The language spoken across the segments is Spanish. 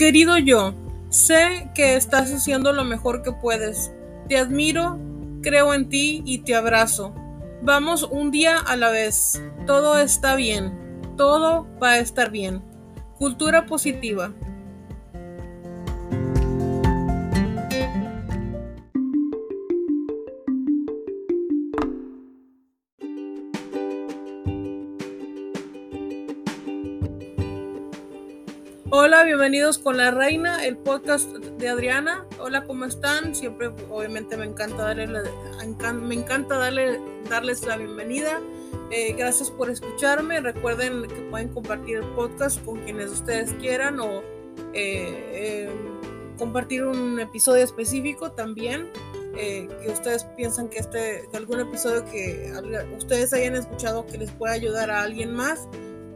Querido yo, sé que estás haciendo lo mejor que puedes. Te admiro, creo en ti y te abrazo. Vamos un día a la vez. Todo está bien. Todo va a estar bien. Cultura positiva. Hola, bienvenidos con La Reina, el podcast de Adriana. Hola, ¿cómo están? Siempre, obviamente, me encanta darle me encanta darle, darles la bienvenida. Eh, gracias por escucharme. Recuerden que pueden compartir el podcast con quienes ustedes quieran o eh, em, compartir un episodio específico también. Eh, que ustedes piensan que este, que algún episodio que ustedes hayan escuchado que les pueda ayudar a alguien más,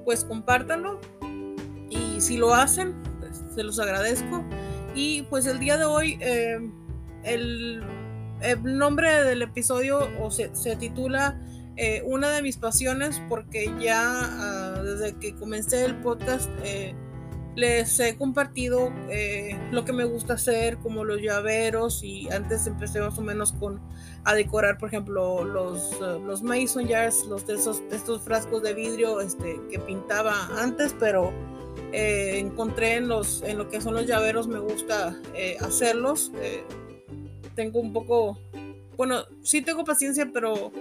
pues compártanlo si lo hacen, pues, se los agradezco. Y pues el día de hoy, eh, el, nombre del episodio o se, titula eh, Una de mis pasiones porque ya ah, desde que comencé el podcast eh, les he compartido lo que me gusta hacer, como los llaveros y antes empecé más o menos con a decorar, por ejemplo, los, los mason jars, los de, esos, estos frascos de vidrio este, que pintaba antes, pero eh, encontré en, los, en lo que son los llaveros, me gusta eh, hacerlos. Eh, tengo un poco, bueno, sí tengo paciencia, pero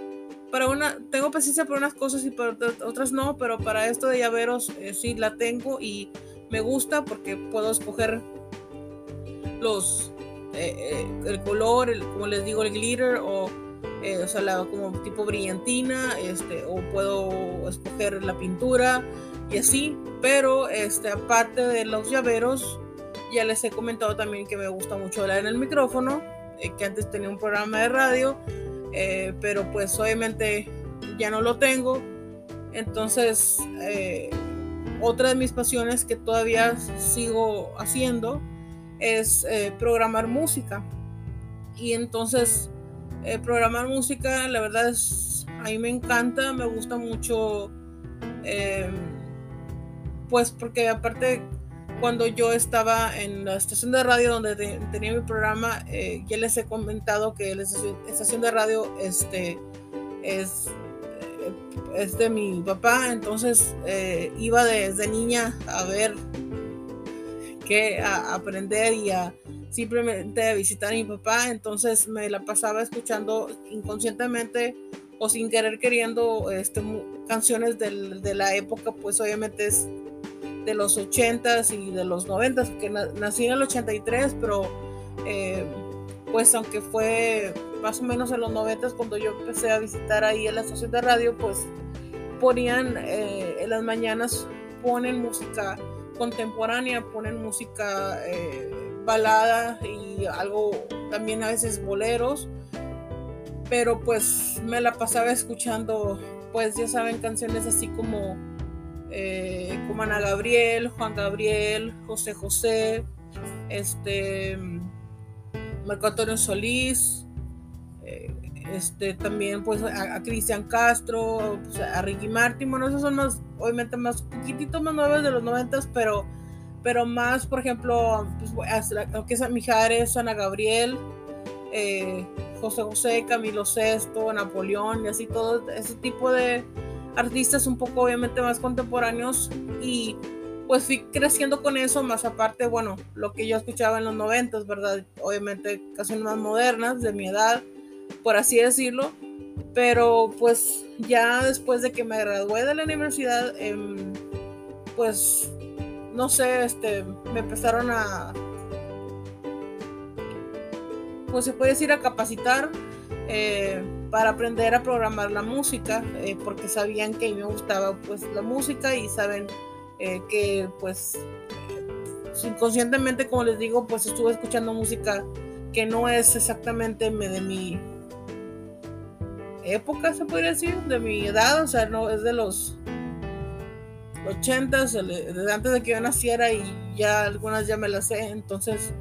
para una, tengo paciencia para unas cosas y para otras no, pero para esto de llaveros sí la tengo y me gusta porque puedo escoger los, el color, el, como les digo, el glitter o o sea, la, como tipo brillantina, este, o puedo escoger la pintura, y así, pero este, aparte de los llaveros, ya les he comentado también que me gusta mucho hablar en el micrófono, eh, que antes tenía un programa de radio, eh, pero pues obviamente ya no lo tengo. Entonces, eh, otra de mis pasiones que todavía sigo haciendo es programar música. Y entonces, programar música, la verdad es, a mí me encanta, me gusta mucho pues porque aparte cuando yo estaba en la estación de radio donde tenía mi programa, eh, ya les he comentado que la estación de radio este, es, eh, es de mi papá, entonces eh, iba desde niña a ver qué, a aprender y a simplemente a visitar a mi papá, entonces me la pasaba escuchando inconscientemente o sin querer queriendo este, canciones de la época, pues obviamente es de los 80s y de los 90s, que nací en el 83, pero eh, pues aunque fue más o menos en los 90s cuando yo empecé a visitar ahí en la estación de radio, pues ponían eh, en las mañanas, ponen música contemporánea, ponen música eh, balada y algo también a veces boleros, pero pues me la pasaba escuchando, pues ya saben, canciones así como eh, como Ana Gabriel, Juan Gabriel, José José, este, Marco Antonio Solís, eh, este, también pues a, Cristian Castro, pues, a Ricky Martin, bueno, esos son más, obviamente más, poquitito más nuevos de los noventas, pero, pero más, por ejemplo, pues, que es Mijares, Ana Gabriel, eh, José José, Camilo Sesto, Napoleón y así todo ese tipo de, artistas un poco obviamente más contemporáneos. Y pues fui creciendo con eso, más aparte, bueno, lo que yo escuchaba en los noventas, ¿verdad? Obviamente canciones más modernas, de mi edad, por así decirlo, pero pues ya después de que me gradué de la universidad, em, pues, no sé, este, me empezaron a, pues se puede decir a capacitar, eh, para aprender a programar la música, eh, porque sabían que me gustaba pues la música y saben eh, que pues inconscientemente, como les digo, pues estuve escuchando música que no es exactamente de mi época, se podría decir, de mi edad, o sea, no es de los 80, desde antes de que yo naciera y ya algunas ya me las sé, entonces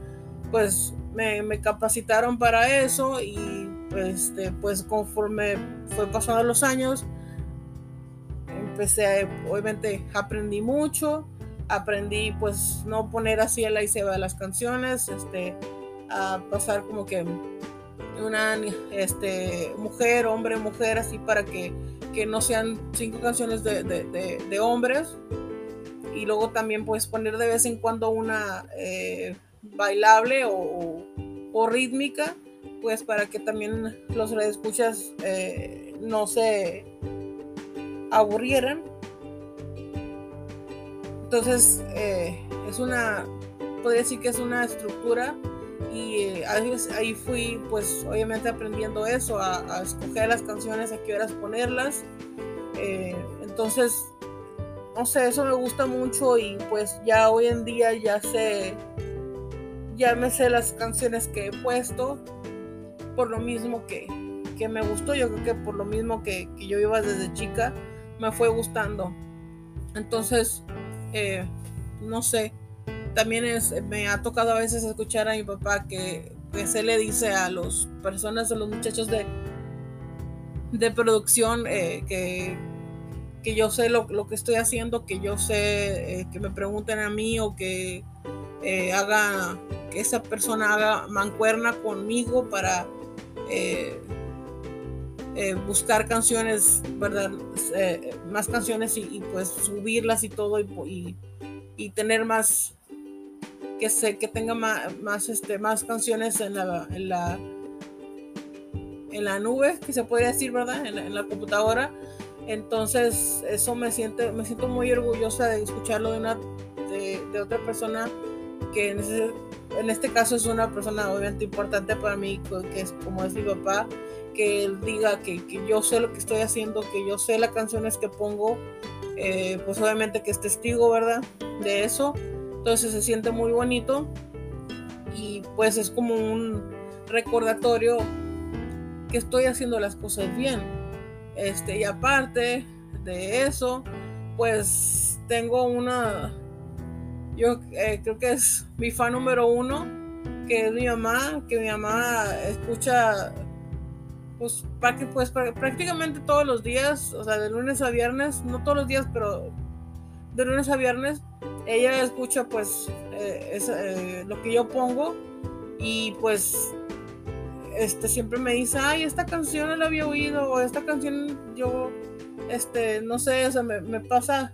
pues me, me capacitaron para eso y este, pues conforme fue pasando los años, empecé, obviamente aprendí mucho, aprendí pues no poner así el ahí se va las canciones, este, a pasar como que una este, mujer, hombre, mujer, así para que, que no sean cinco canciones de, de, de, hombres. Y luego también puedes poner de vez en cuando una eh, bailable o, o, rítmica, pues para que también los redescuchas eh, no se aburrieran. Entonces, eh, es una, podría decir que es una estructura y eh, ahí, fui pues obviamente aprendiendo eso, a, escoger las canciones, a qué horas ponerlas. Eh, entonces, no sé, eso me gusta mucho y pues ya hoy en día ya sé, ya me sé las canciones que he puesto por lo mismo que, que me gustó, yo creo que por lo mismo que, que yo iba desde chica, me fue gustando. Entonces, eh, no sé, también es, me ha tocado a veces escuchar a mi papá que, se le dice a las personas, a los muchachos de, de producción eh, que, que, yo sé lo, que estoy haciendo, que yo sé eh, que me pregunten a mí o que eh, haga, que esa persona haga mancuerna conmigo para buscar canciones, ¿verdad? más canciones y, pues subirlas y todo y, y tener más que sé que tenga más, este, más canciones en la, en la en la nube, que se podría decir, ¿verdad? En la, computadora. Entonces, eso me siente, me siento muy orgullosa de escucharlo de una de, otra persona que en, en, este caso es una persona obviamente importante para mí, que es como es mi papá, que él diga que, que yo sé lo que estoy haciendo, que yo sé las canciones que pongo, eh, pues obviamente que es testigo, ¿verdad? De eso. Entonces se siente muy bonito y pues es como un recordatorio que estoy haciendo las cosas bien. Este, y aparte de eso, pues tengo una, yo eh, creo que es mi fan número uno, que es mi mamá, que mi mamá escucha pues, pues prácticamente todos los días, o sea, de lunes a viernes, no todos los días, pero de lunes a viernes ella escucha pues eh, eh, lo que yo pongo y pues este siempre me dice ay esta canción no la había oído o esta canción yo este no sé o sea me, pasa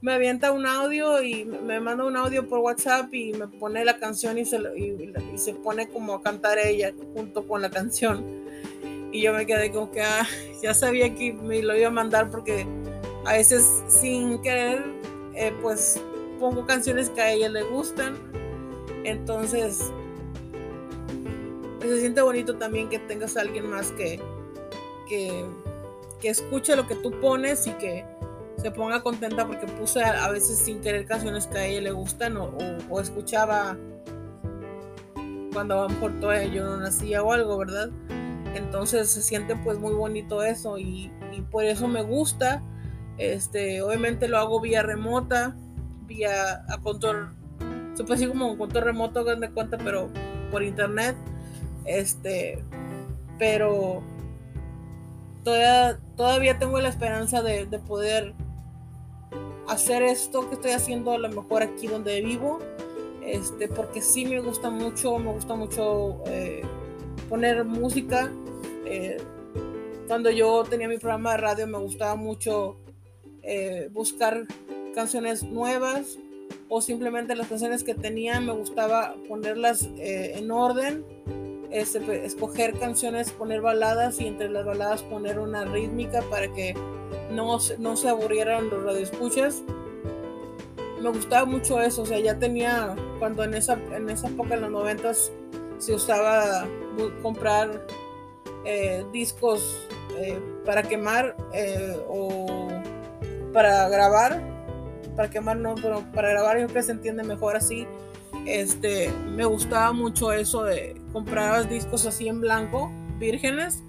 me avienta un audio y me manda un audio por WhatsApp y me pone la canción y se, y, se pone como a cantar ella junto con la canción y yo me quedé como que ah, ya sabía que me lo iba a mandar porque a veces sin querer eh, pues pongo canciones que a ella le gustan. Entonces, se siente bonito también que tengas a alguien más que, que, que escuche lo que tú pones y que se ponga contenta porque puse a, veces sin querer canciones que a ella le gustan o, o, escuchaba cuando a lo mejor todavía yo no nacía o algo, ¿verdad? Entonces se siente pues muy bonito eso y, por eso me gusta. Este, obviamente lo hago vía remota, vía a control, se puede decir como control remoto, de cuenta, pero por internet. Este, pero todavía, todavía tengo la esperanza de, poder hacer esto que estoy haciendo a lo mejor aquí donde vivo. Este, porque sí me gusta mucho, me gusta mucho eh, poner música. Eh, cuando yo tenía mi programa de radio me gustaba mucho eh, buscar canciones nuevas o simplemente las canciones que tenía me gustaba ponerlas eh, en orden, este, escoger canciones, poner baladas y entre las baladas poner una rítmica para que no, no se aburrieran los radioescuchas. Me gustaba mucho eso, o sea, ya tenía, cuando en esa, en esa época, en los noventas, se usaba comprar eh, discos eh, para quemar o para grabar para quemar no, pero para grabar yo que se entiende mejor así. Este, me gustaba mucho eso de comprar discos así en blanco, vírgenes,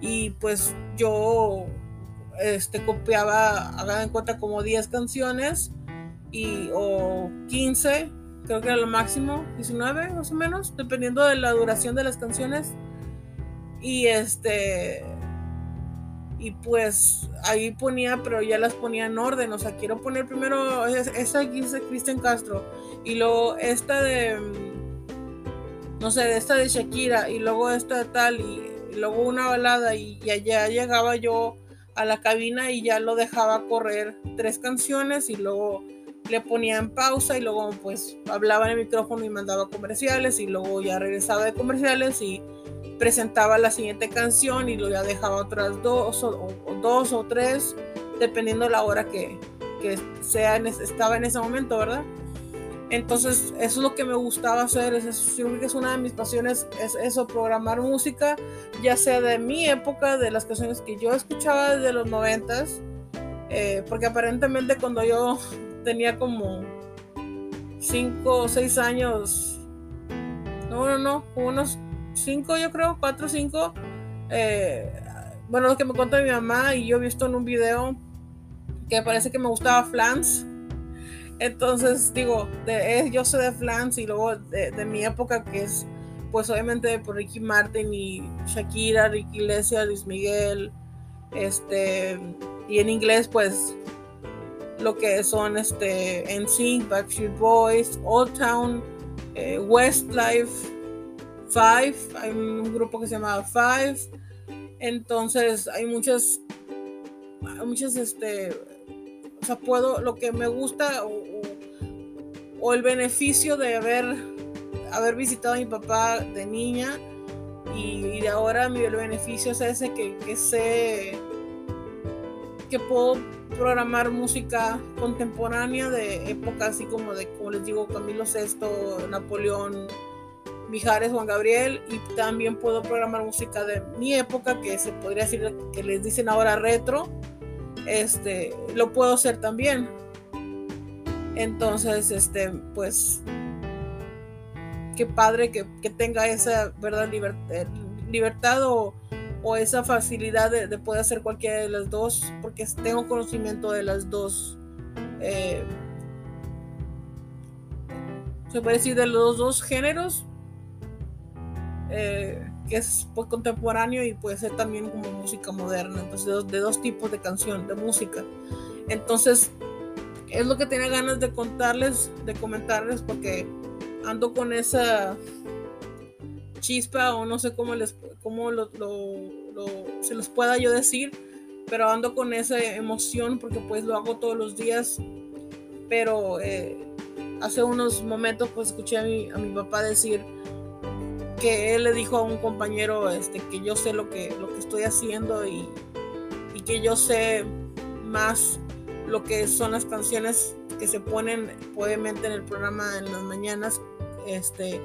y pues yo este, copiaba, hagan en cuenta, como 10 canciones y, o 15, creo que era lo máximo, 19 más o menos, dependiendo de la duración de las canciones. Y este y pues ahí ponía, pero ya las ponía en orden, o sea, quiero poner primero esa aquí de Cristian Castro y luego esta de, no sé, esta de Shakira y luego esta de tal y, luego una balada y ya llegaba yo a la cabina y ya lo dejaba correr tres canciones y luego le ponía en pausa y luego pues hablaba en el micrófono y mandaba comerciales y luego ya regresaba de comerciales y presentaba la siguiente canción y luego ya dejaba otras dos o, dos o tres, dependiendo la hora que, sea estaba en ese momento, ¿verdad? Entonces, eso es lo que me gustaba hacer, es, que es una de mis pasiones, es eso, programar música, ya sea de mi época, de las canciones que yo escuchaba desde los noventas, eh, porque aparentemente cuando yo tenía como cinco o seis años, no, no, no, unos cinco, yo creo, cuatro o cinco. Eh, bueno, lo que me contó mi mamá y yo he visto en un video que parece que me gustaba Flans. Entonces, digo, de, eh, yo soy de Flans y luego de, mi época que es, pues obviamente por Ricky Martin y Shakira, Ricky Iglesias, Luis Miguel, este, y en inglés, pues lo que son este NSYNC, Backstreet Boys, Old Town, eh, Westlife, Five, hay un grupo que se llama Five, entonces hay muchas, muchas, este, o sea, puedo, lo que me gusta o, el beneficio de haber, haber visitado a mi papá de niña y, de ahora mi el beneficio es ese que, que sé que puedo programar música contemporánea de época así como de, como les digo, Camilo VI, Napoleón, Mijares, Juan Gabriel, y también puedo programar música de mi época, que se podría decir que les dicen ahora retro, este, lo puedo hacer también. Entonces, este, pues, qué padre que, tenga esa verdad libertad, libertad o, esa facilidad de, poder hacer cualquiera de las dos, porque tengo conocimiento de las dos. Eh, se puede decir de los dos géneros, eh, que es pues, contemporáneo y puede ser también como música moderna, entonces de dos, tipos de canción, de música. Entonces, es lo que tenía ganas de contarles, de comentarles, porque ando con esa chispa o no sé cómo les cómo lo, se los pueda yo decir pero ando con esa emoción porque pues lo hago todos los días pero eh, hace unos momentos pues escuché a mi, a mi papá decir que él le dijo a un compañero este, que yo sé lo que, lo que estoy haciendo y, que yo sé más lo que son las canciones que se ponen obviamente en el programa en las mañanas este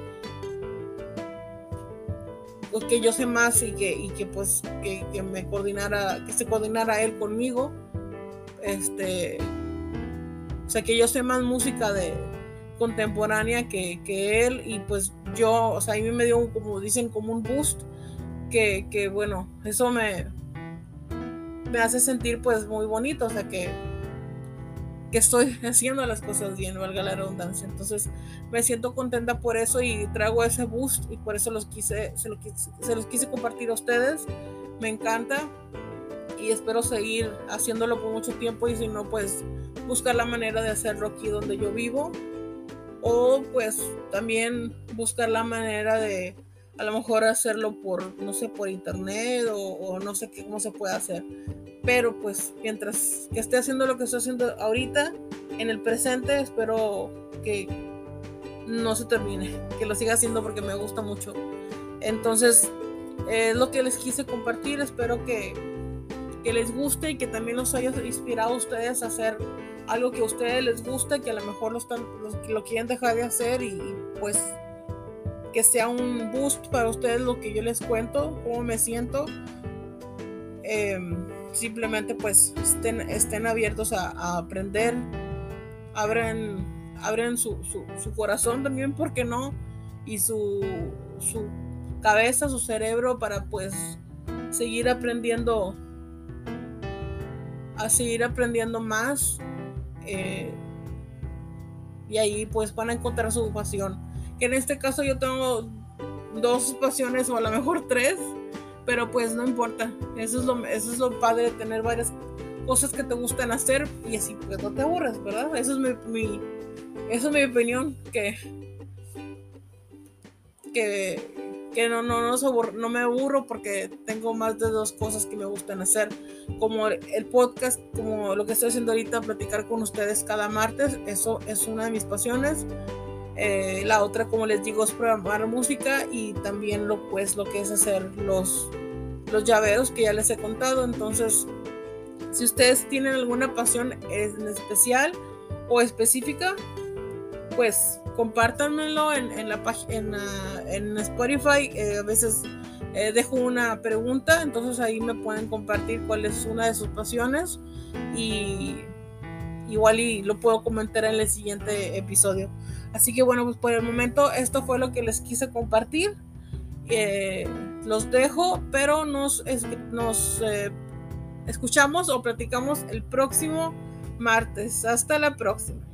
pues que yo sé más y que, y que pues que, que, me coordinara que se coordinara él conmigo este o sea que yo sé más música de, contemporánea que, él y pues yo, o sea, a mí me dio, como dicen, como un boost que, bueno, eso me, me hace sentir pues muy bonito, o sea, que, que estoy haciendo las cosas bien, valga la redundancia. Entonces me siento contenta por eso y traigo ese boost y por eso los quise, se, se los quise compartir a ustedes. Me encanta y espero seguir haciéndolo por mucho tiempo y si no, pues buscar la manera de hacerlo aquí donde yo vivo o pues también buscar la manera de a lo mejor hacerlo por, no sé, por internet o, no sé qué, cómo se puede hacer. Pero pues mientras que esté haciendo lo que estoy haciendo ahorita, en el presente, espero que no se termine, que lo siga haciendo porque me gusta mucho. Entonces, es lo que les quise compartir, espero que, que les guste y que también los haya inspirado a ustedes a hacer algo que a ustedes les gusta, que a lo mejor lo, están, lo, quieren dejar de hacer y, pues que sea un boost para ustedes lo que yo les cuento, cómo me siento. Em, simplemente pues estén, estén abiertos a, aprender, abren, abren su, su, corazón también, porque no? Y su, su cabeza, su cerebro para pues seguir aprendiendo, a seguir aprendiendo más eh, y ahí pues van a encontrar su pasión. Que en este caso yo tengo dos pasiones o a lo mejor tres, pero pues no importa. Eso es lo, eso es lo padre de tener varias cosas que te gustan hacer y así pues no te aburres, ¿verdad? Eso es mi, eso es mi opinión, que, que, que no, no, no, me aburro porque tengo más de dos cosas que me gustan hacer, como el podcast, como lo que estoy haciendo ahorita, platicar con ustedes cada martes, eso es una de mis pasiones. Eh, la otra, como les digo, es programar música y también lo, pues, lo que es hacer los, los llaveros que ya les he contado. Entonces, si ustedes tienen alguna pasión en especial o específica, pues compártanmelo en, en la página en, Spotify. Eh, a veces eh, dejo una pregunta, entonces ahí me pueden compartir cuál es una de sus pasiones y igual y lo puedo comentar en el siguiente episodio. Así que bueno, pues por el momento esto fue lo que les quise compartir. Eh, los dejo, pero nos, nos escuchamos o platicamos el próximo martes. Hasta la próxima.